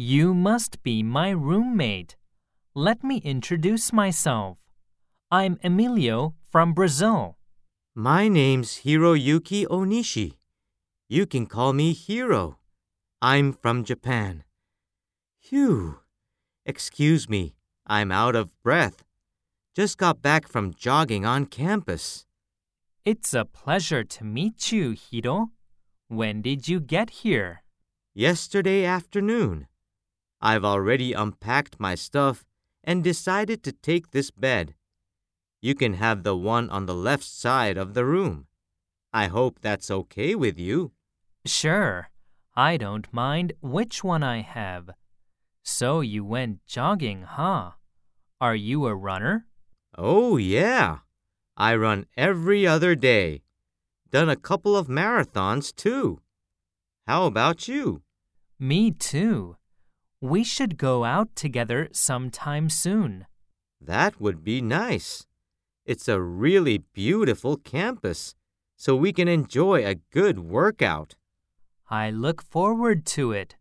You must be my roommate. Let me introduce myself. I'm Emilio from Brazil. My name's Hiroyuki Onishi. You can call me Hiro. I'm from Japan. Phew. Excuse me, I'm out of breath. Just got back from jogging on campus. It's a pleasure to meet you, Hiro. When did you get here? Yesterday afternoon. I've already unpacked my stuff and decided to take this bed. You can have the one on the left side of the room. I hope that's okay with you. Sure. I don't mind which one I have. So you went jogging, huh? Are you a runner? Oh, yeah. I run every other day. Done a couple of marathons, too. How about you? Me too. We should go out together sometime soon. That would be nice. It's a really beautiful campus, so we can enjoy a good workout. I look forward to it.